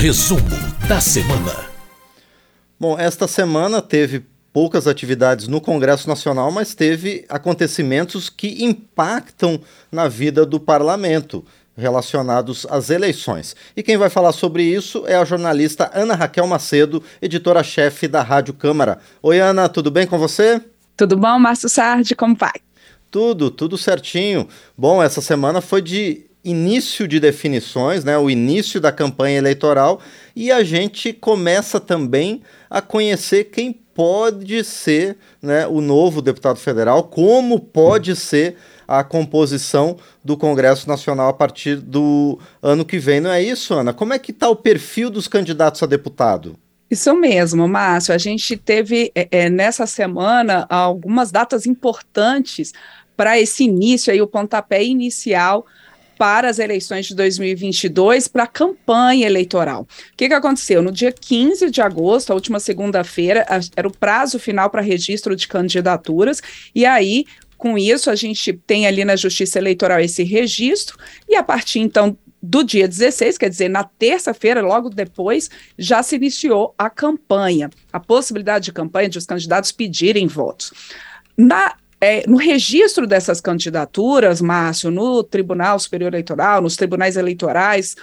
Resumo da semana. Bom, esta semana teve poucas atividades no Congresso Nacional, mas teve acontecimentos que impactam na vida do parlamento relacionados às eleições. E quem vai falar sobre isso é a jornalista Ana Raquel Macedo, editora-chefe da Rádio Câmara. Oi, Ana, tudo bem com você? Tudo bom, Márcio Sardi, como vai? Tudo, tudo certinho. Bom, essa semana foi de início de definições, né, o início da campanha eleitoral, e a gente começa também a conhecer quem pode ser né, o novo deputado federal, como pode ser a composição do Congresso Nacional a partir do ano que vem. Não é isso, Ana? Como é que está o perfil dos candidatos a deputado? Isso mesmo, Márcio. A gente teve é, é nessa semana algumas datas importantes para esse início, aí, o pontapé inicial para as eleições de 2022, para a campanha eleitoral. O que, que aconteceu? No dia 15 de agosto, a última segunda-feira, era o prazo final para registro de candidaturas, e aí com isso, a gente tem ali na Justiça Eleitoral esse registro, e a partir então do dia 16, quer dizer, na terça-feira, logo depois, já se iniciou a campanha, a possibilidade de campanha de os candidatos pedirem votos. Na é, no registro dessas candidaturas, Márcio, no Tribunal Superior Eleitoral, nos tribunais eleitorais,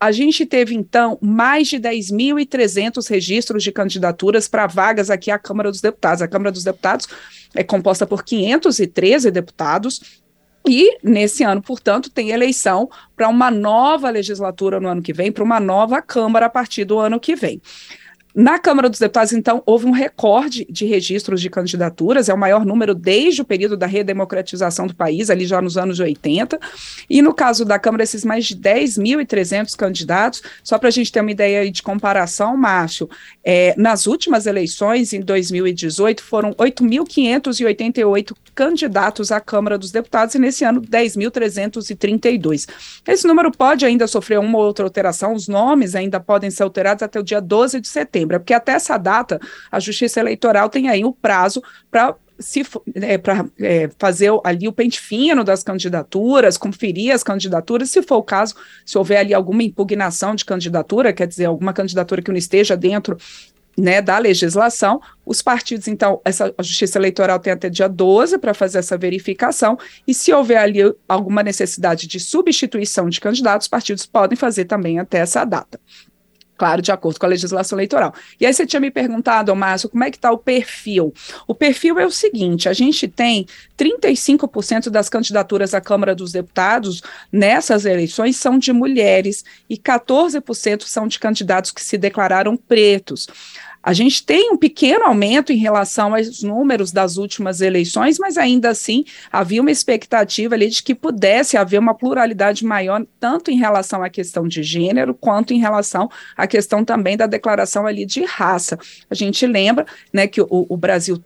a gente teve, então, mais de 10.300 registros de candidaturas para vagas aqui à Câmara dos Deputados. A Câmara dos Deputados é composta por 513 deputados, e, nesse ano, portanto, tem eleição para uma nova legislatura no ano que vem, para uma nova Câmara a partir do ano que vem. Na Câmara dos Deputados, então, houve um recorde de registros de candidaturas, é o maior número desde o período da redemocratização do país, ali já nos anos 80. E no caso da Câmara, esses mais de 10.300 candidatos, só para a gente ter uma ideia de comparação, Márcio, é, nas últimas eleições, em 2018, foram 8.588 candidatos à Câmara dos Deputados, e nesse ano, 10.332. Esse número pode ainda sofrer uma ou outra alteração, os nomes ainda podem ser alterados até o dia 12 de setembro porque até essa data a Justiça Eleitoral tem aí o prazo para se é, para é, fazer ali o pente fino das candidaturas, conferir as candidaturas, se for o caso, se houver ali alguma impugnação de candidatura, quer dizer, alguma candidatura que não esteja dentro né, da legislação, os partidos, então, essa, a Justiça Eleitoral tem até dia 12 para fazer essa verificação, e se houver ali alguma necessidade de substituição de candidatos, os partidos podem fazer também até essa data claro, de acordo com a legislação eleitoral. E aí você tinha me perguntado, Márcio, como é que está o perfil? O perfil é o seguinte, a gente tem 35% das candidaturas à Câmara dos Deputados nessas eleições são de mulheres e 14% são de candidatos que se declararam pretos. A gente tem um pequeno aumento em relação aos números das últimas eleições, mas ainda assim havia uma expectativa ali de que pudesse haver uma pluralidade maior, tanto em relação à questão de gênero, quanto em relação à questão também da declaração ali de raça. A gente lembra né, que o, o Brasil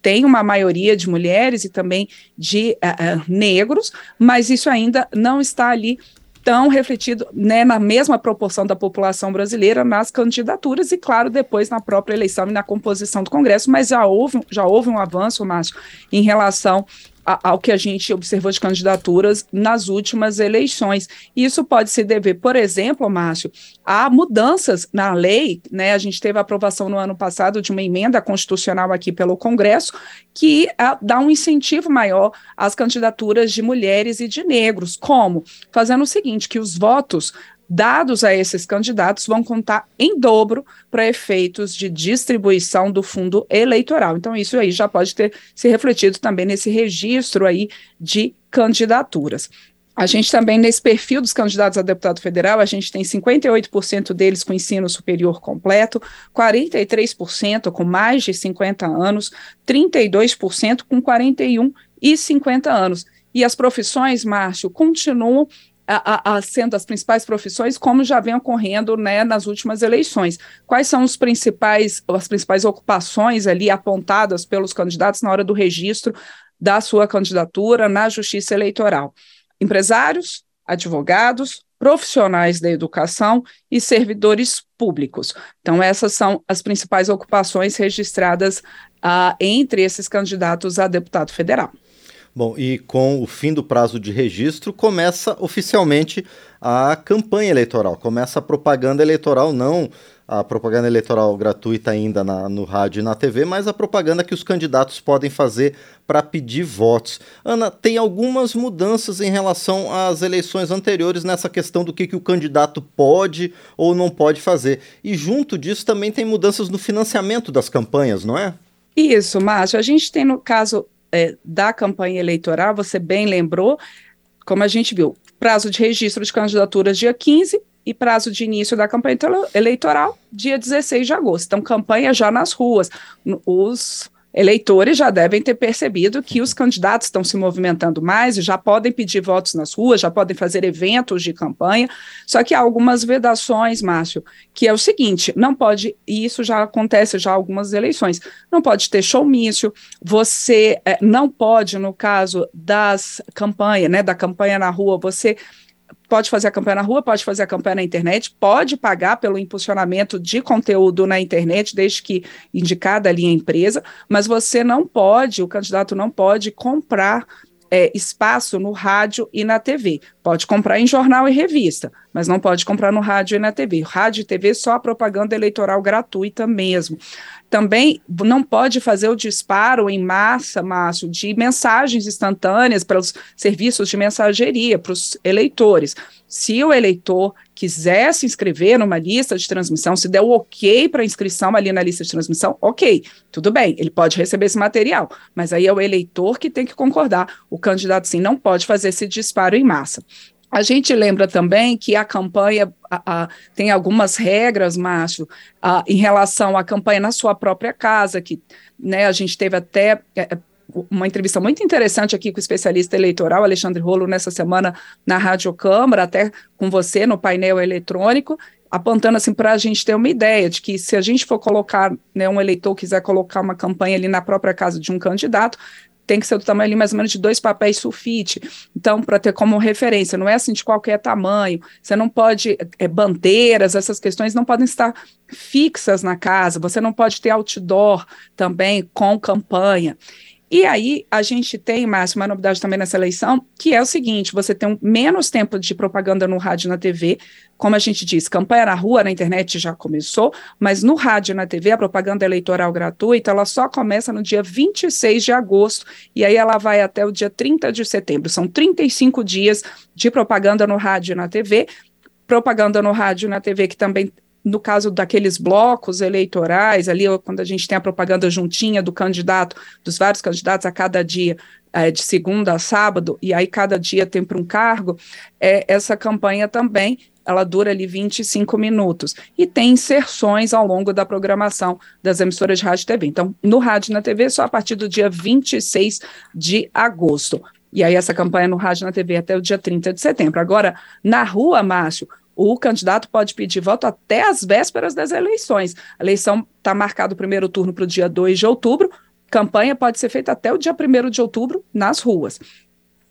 tem uma maioria de mulheres e também de uh, uh, negros, mas isso ainda não está ali tão refletido né, na mesma proporção da população brasileira nas candidaturas e, claro, depois na própria eleição e na composição do Congresso, mas já houve, já houve um avanço, Márcio, em relação ao que a gente observou de candidaturas nas últimas eleições. Isso pode se dever, por exemplo, Márcio, a mudanças na lei, né? A gente teve a aprovação no ano passado de uma emenda constitucional aqui pelo Congresso que a, ah, dá um incentivo maior às candidaturas de mulheres e de negros. Como? Fazendo o seguinte, que os votos dados a esses candidatos vão contar em dobro para efeitos de distribuição do fundo eleitoral. Então, isso aí já pode ter se refletido também nesse registro aí de candidaturas. A gente também, nesse perfil dos candidatos a deputado federal, a gente tem 58% deles com ensino superior completo, 43% com mais de 50 anos, 32% com 41 e 50 anos. E as profissões, Márcio, continuam a, a, sendo as principais profissões, como já vem ocorrendo né, nas últimas eleições. Quais são os principais, as principais ocupações ali apontadas pelos candidatos na hora do registro da sua candidatura na Justiça Eleitoral? Empresários, advogados, profissionais da educação e servidores públicos. Então, essas são as principais ocupações registradas uh, entre esses candidatos a deputado federal. Bom, e com o fim do prazo de registro, começa oficialmente a campanha eleitoral, começa a propaganda eleitoral, não a propaganda eleitoral gratuita ainda na, no rádio e na TV, mas a propaganda que os candidatos podem fazer para pedir votos. Ana, tem algumas mudanças em relação às eleições anteriores nessa questão do que, que o candidato pode ou não pode fazer. E junto disso também tem mudanças no financiamento das campanhas, não é? Isso, Márcio. A gente tem no caso é, da campanha eleitoral, você bem lembrou, como a gente viu, prazo de registro de candidaturas dia 15, e prazo de início da campanha eleitoral, dia 16 de agosto. Então, campanha já nas ruas. Os eleitores já devem ter percebido que os candidatos estão se movimentando mais e já podem pedir votos nas ruas, já podem fazer eventos de campanha. Só que há algumas vedações, Márcio, que é o seguinte: não pode, e isso já acontece já algumas eleições, não pode ter showmício, você é, não pode, no caso das campanhas, né, da campanha na rua, você pode fazer a campanha na rua, pode fazer a campanha na internet, pode pagar pelo impulsionamento de conteúdo na internet, desde que indicada ali a empresa, mas você não pode, o candidato não pode comprar é, espaço no rádio e na TV. Pode comprar em jornal e revista, mas não pode comprar no rádio e na TV. Rádio e TV só a propaganda eleitoral gratuita mesmo. Também não pode fazer o disparo em massa, Márcio, de mensagens instantâneas para os serviços de mensageria, para os eleitores. Se o eleitor quiser se inscrever numa lista de transmissão, se der o ok para inscrição ali na lista de transmissão, ok, tudo bem, ele pode receber esse material, mas aí é o eleitor que tem que concordar. O candidato, sim, não pode fazer esse disparo em massa. A gente lembra também que a campanha a, a, tem algumas regras, Márcio, em relação à campanha na sua própria casa, que né, a gente teve até é, uma entrevista muito interessante aqui com o especialista eleitoral Alexandre Rolo nessa semana na Rádio Câmara, até com você no painel eletrônico, apontando assim para a gente ter uma ideia de que se a gente for colocar, né, um eleitor quiser colocar uma campanha ali na própria casa de um candidato, tem que ser do tamanho ali mais ou menos de dois papéis sulfite. Então, para ter como referência, não é assim de qualquer tamanho. Você não pode, é, bandeiras, essas questões não podem estar fixas na casa. Você não pode ter outdoor também com campanha. E aí a gente tem, Márcio, uma novidade também nessa eleição, que é o seguinte: você tem um menos tempo de propaganda no rádio e na TV. Como a gente diz, campanha na rua, na internet já começou, mas no rádio e na TV, a propaganda eleitoral gratuita, ela só começa no dia 26 de agosto, e aí ela vai até o dia 30 de setembro. São 35 dias de propaganda no rádio e na TV propaganda no rádio e na TV, que também no caso daqueles blocos eleitorais, ali quando a gente tem a propaganda juntinha do candidato, dos vários candidatos a cada dia, é, de segunda a sábado, e aí cada dia tem para um cargo, é, essa campanha também ela dura ali 25 minutos e tem inserções ao longo da programação das emissoras de rádio e TV. Então, no rádio e na TV, só a partir do dia 26 de agosto. E aí, essa campanha no rádio e na TV até o dia 30 de setembro. Agora, na rua, Márcio, o candidato pode pedir voto até as vésperas das eleições. A eleição está marcada o primeiro turno para o dia 2 de outubro, campanha pode ser feita até o dia 1 de outubro nas ruas.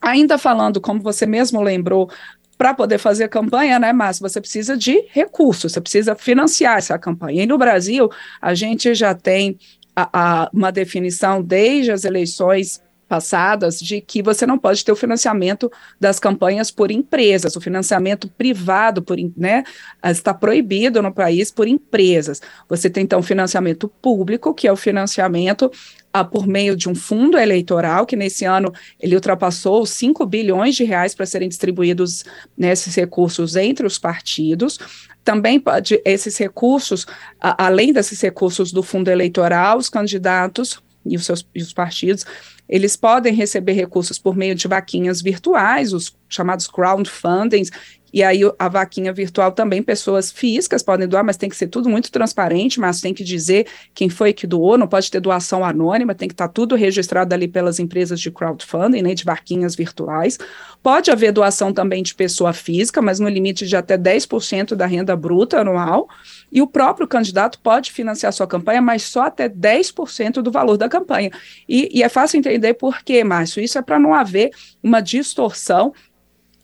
Ainda falando, como você mesmo lembrou, para poder fazer campanha, né, Márcio, você precisa de recursos, você precisa financiar essa campanha. E no Brasil, a gente já tem a, a, uma definição desde as eleições passadas de que você não pode ter o financiamento das campanhas por empresas, o financiamento privado por, né, está proibido no país por empresas. Você tem então financiamento público, que é o financiamento ah, por meio de um fundo eleitoral, que nesse ano ele ultrapassou 5 bilhões de reais para serem distribuídos nesses recursos entre os partidos. Também pode, esses recursos, a, além desses recursos do fundo eleitoral, os candidatos e os seus e os partidos eles podem receber recursos por meio de vaquinhas virtuais, os chamados crowdfundings, e aí a vaquinha virtual também, pessoas físicas podem doar, mas tem que ser tudo muito transparente, mas tem que dizer quem foi que doou, não pode ter doação anônima, tem que estar tá tudo registrado ali pelas empresas de crowdfunding, né, de vaquinhas virtuais. Pode haver doação também de pessoa física, mas no limite de até 10% da renda bruta anual. E o próprio candidato pode financiar sua campanha, mas só até 10% do valor da campanha. E, e é fácil entender por quê, Márcio. Isso é para não haver uma distorção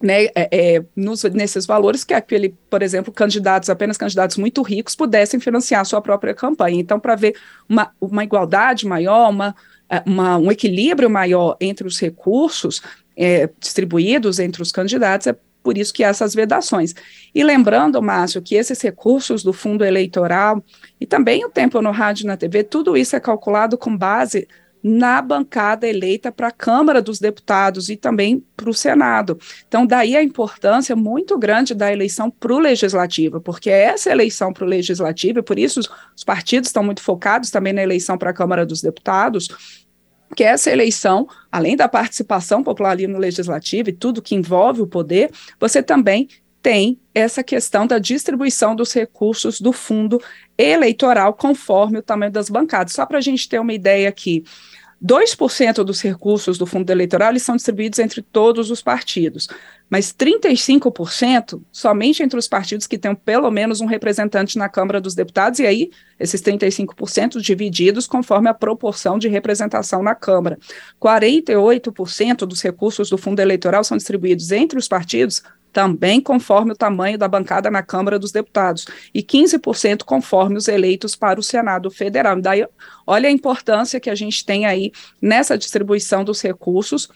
né, é, é, nos, nesses valores que aquele, por exemplo, candidatos, apenas candidatos muito ricos pudessem financiar sua própria campanha. Então, para ver uma, uma igualdade maior, uma é, uma, um equilíbrio maior entre os recursos é, distribuídos entre os candidatos, é por isso que há essas vedações. E lembrando, Márcio, que esses recursos do fundo eleitoral e também o tempo no rádio e na TV, tudo isso é calculado com base na bancada eleita para a Câmara dos Deputados e também para o Senado. Então, daí a importância muito grande da eleição para o Legislativo, porque essa eleição para o Legislativo, e por isso os, os partidos estão muito focados também na eleição para a Câmara dos Deputados, que essa eleição, além da participação popular ali no legislativo e tudo que envolve o poder, você também tem essa questão da distribuição dos recursos do fundo eleitoral conforme o tamanho das bancadas. Só para a gente ter uma ideia aqui, 2% dos recursos do fundo eleitoral eles são distribuídos entre todos os partidos, mas 35% somente entre os partidos que têm pelo menos um representante na Câmara dos Deputados, e aí esses 35% divididos conforme a proporção de representação na Câmara. 48% dos recursos do fundo eleitoral são distribuídos entre os partidos, também conforme o tamanho da bancada na Câmara dos Deputados, e 15% conforme os eleitos para o Senado Federal. Daí, olha a importância que a gente tem aí nessa distribuição dos recursos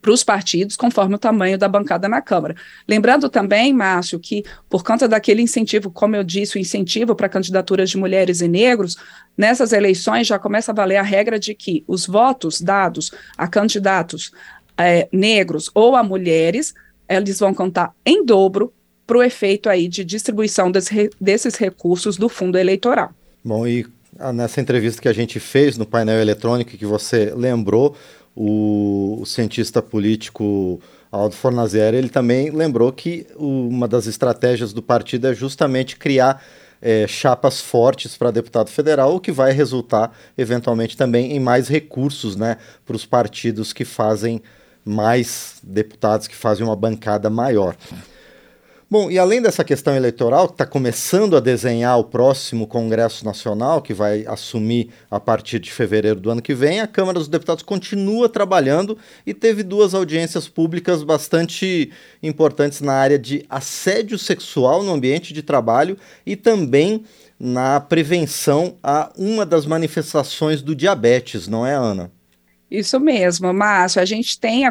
para os partidos, conforme o tamanho da bancada na Câmara. Lembrando também, Márcio, que por conta daquele incentivo, como eu disse, o incentivo para candidaturas de mulheres e negros, nessas eleições já começa a valer a regra de que os votos dados a candidatos é, negros ou a mulheres eles vão contar em dobro para o efeito aí de distribuição desse, desses recursos do fundo eleitoral. Bom, e ah, nessa entrevista que a gente fez no painel eletrônico que você lembrou, o, o cientista político Aldo Fornazieri, ele também lembrou que uma das estratégias do partido é justamente criar é, chapas fortes para deputado federal, o que vai resultar eventualmente também em mais recursos né, para os partidos que fazem mais deputados que fazem uma bancada maior. Bom, e além dessa questão eleitoral, que está começando a desenhar o próximo Congresso Nacional, que vai assumir a partir de fevereiro do ano que vem, a Câmara dos Deputados continua trabalhando e teve duas audiências públicas bastante importantes na área de assédio sexual no ambiente de trabalho e também na prevenção a uma das manifestações do diabetes, não é, Ana? Isso mesmo, Márcio. A gente tem,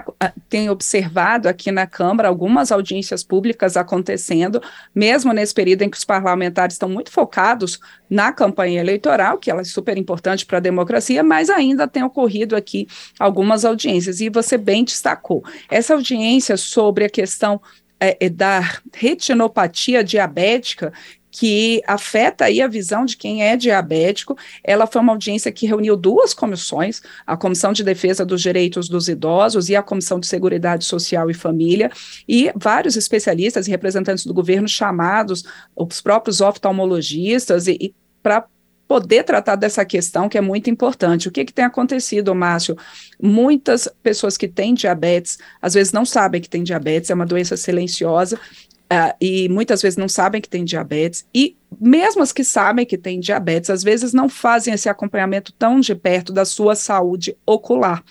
tem observado aqui na Câmara algumas audiências públicas acontecendo, mesmo nesse período em que os parlamentares estão muito focados na campanha eleitoral, que ela é super importante para a democracia, mas ainda tem ocorrido aqui algumas audiências. E você bem destacou. Essa audiência sobre a questão é, da retinopatia diabética, que afeta aí a visão de quem é diabético. Ela foi uma audiência que reuniu duas comissões, a Comissão de Defesa dos Direitos dos Idosos e a Comissão de Seguridade Social e Família, e vários especialistas e representantes do governo chamados, os próprios oftalmologistas, e, e para poder tratar dessa questão que é muito importante. O que, que tem acontecido, Márcio? Muitas pessoas que têm diabetes, às vezes não sabem que têm diabetes, é uma doença silenciosa, Uh, e muitas vezes não sabem que tem diabetes, e mesmo as que sabem que tem diabetes, às vezes não fazem esse acompanhamento tão de perto da sua saúde ocular.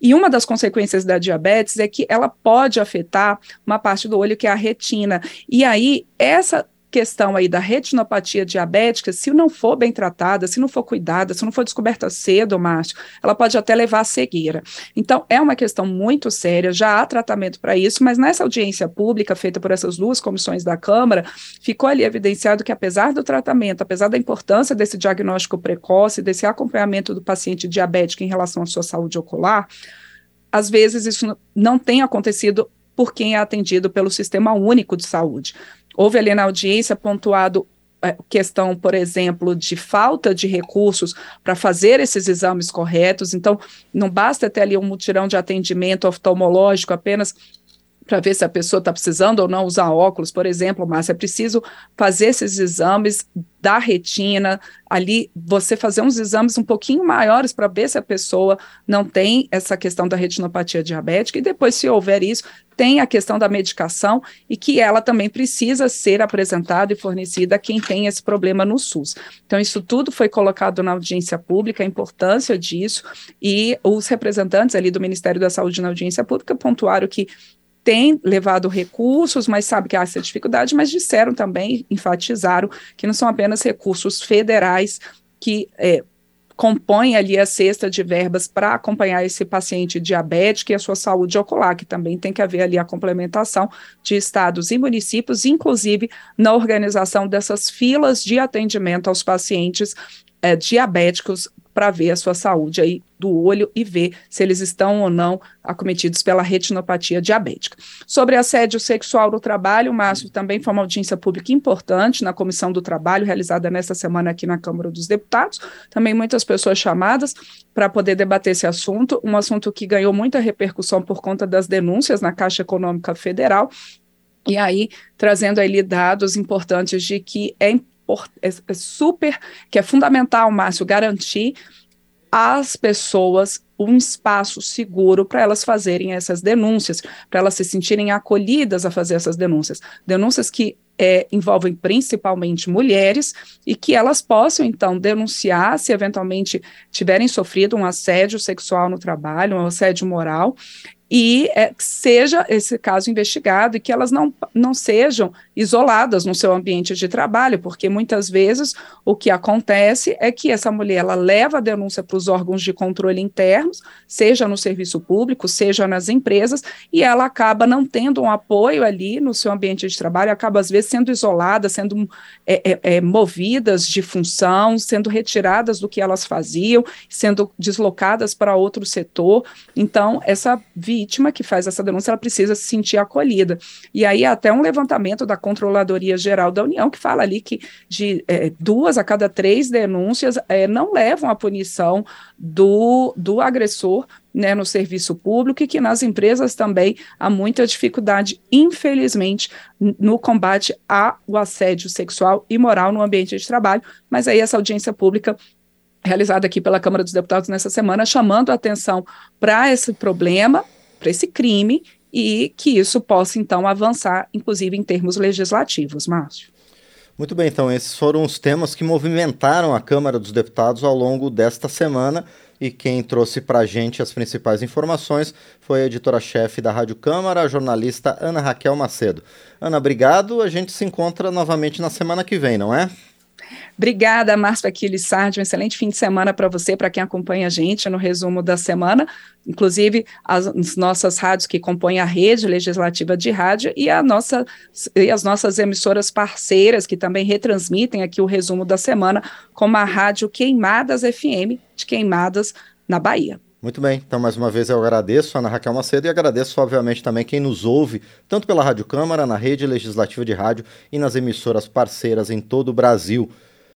E uma das consequências da diabetes é que ela pode afetar uma parte do olho que é a retina. E aí, essa questão aí da retinopatia diabética, se não for bem tratada, se não for cuidada, se não for descoberta cedo, Márcio, ela pode até levar à cegueira. Então, é uma questão muito séria, já há tratamento para isso, mas nessa audiência pública feita por essas duas comissões da Câmara, ficou ali evidenciado que, apesar do tratamento, apesar da importância desse diagnóstico precoce, desse acompanhamento do paciente diabético em relação à sua saúde ocular, às vezes isso não tem acontecido por quem é atendido pelo Sistema Único de Saúde. Houve ali na audiência pontuado é, questão, por exemplo, de falta de recursos para fazer esses exames corretos. Então, não basta ter ali um mutirão de atendimento oftalmológico apenas para ver se a pessoa está precisando ou não usar óculos, por exemplo, mas é preciso fazer esses exames da retina, ali você fazer uns exames um pouquinho maiores para ver se a pessoa não tem essa questão da retinopatia diabética, e depois, se houver isso, tem a questão da medicação e que ela também precisa ser apresentada e fornecida a quem tem esse problema no SUS. Então, isso tudo foi colocado na audiência pública, a importância disso, e os representantes ali do Ministério da Saúde na audiência pública pontuaram que tem levado recursos, mas sabe que há essa dificuldade, mas disseram também, enfatizaram, que não são apenas recursos federais que é, compõem ali a cesta de verbas para acompanhar esse paciente diabético e a sua saúde ocular, que também tem que haver ali a complementação de estados e municípios, inclusive na organização dessas filas de atendimento aos pacientes é, diabéticos para ver a sua saúde aí do olho e ver se eles estão ou não acometidos pela retinopatia diabética. Sobre assédio sexual no trabalho, o Márcio também foi uma audiência pública importante na Comissão do Trabalho, realizada nesta semana aqui na Câmara dos Deputados. Também muitas pessoas chamadas para poder debater esse assunto, um assunto que ganhou muita repercussão por conta das denúncias na Caixa Econômica Federal. E aí, trazendo aí dados importantes de que é importante é, é super, que é fundamental, Márcio, garantir às pessoas um espaço seguro para elas fazerem essas denúncias, para elas se sentirem acolhidas a fazer essas denúncias. Denúncias que é, envolvem principalmente mulheres e que elas possam, então, denunciar se eventualmente tiverem sofrido um assédio sexual no trabalho, um assédio moral, e é, seja esse caso investigado e que elas não, não sejam isoladas no seu ambiente de trabalho, porque muitas vezes o que acontece é que essa mulher ela leva a denúncia para os órgãos de controle internos, seja no serviço público, seja nas empresas, e ela acaba não tendo um apoio ali no seu ambiente de trabalho, acaba às vezes sendo isolada, sendo é, é, é movidas de função, sendo retiradas do que elas faziam, sendo deslocadas para outro setor. Então, essa vítima que faz essa denúncia, ela precisa se sentir acolhida. E aí até um levantamento da Controladoria Geral da União que fala ali que de é, duas a cada três denúncias é, não levam à punição do, do agressor né, no serviço público e que nas empresas também há muita dificuldade, infelizmente, no combate ao assédio sexual e moral no ambiente de trabalho, mas aí essa audiência pública realizada aqui pela Câmara dos Deputados nessa semana, chamando a atenção para esse problema, para esse crime e que isso possa então avançar, inclusive em termos legislativos, Márcio. Muito bem, então esses foram os temas que movimentaram a Câmara dos Deputados ao longo desta semana e quem trouxe para a gente as principais informações foi a editora-chefe da Rádio Câmara, a jornalista Ana Raquel Macedo. Ana, obrigado. A gente se encontra novamente na semana que vem, não é? Obrigada, Márcio Aquiles Sardi. Um excelente fim de semana para você, para quem acompanha a gente no resumo da semana, inclusive as, as, nossas rádios que compõem a rede legislativa de rádio e, a nossa, e as nossas emissoras parceiras que também retransmitem aqui o resumo da semana, como a Rádio Queimadas FM, de Queimadas, na Bahia. Muito bem, então mais uma vez eu agradeço a Ana Raquel Macedo e agradeço, obviamente, também quem nos ouve, tanto pela Rádio Câmara, na rede legislativa de rádio e nas emissoras parceiras em todo o Brasil.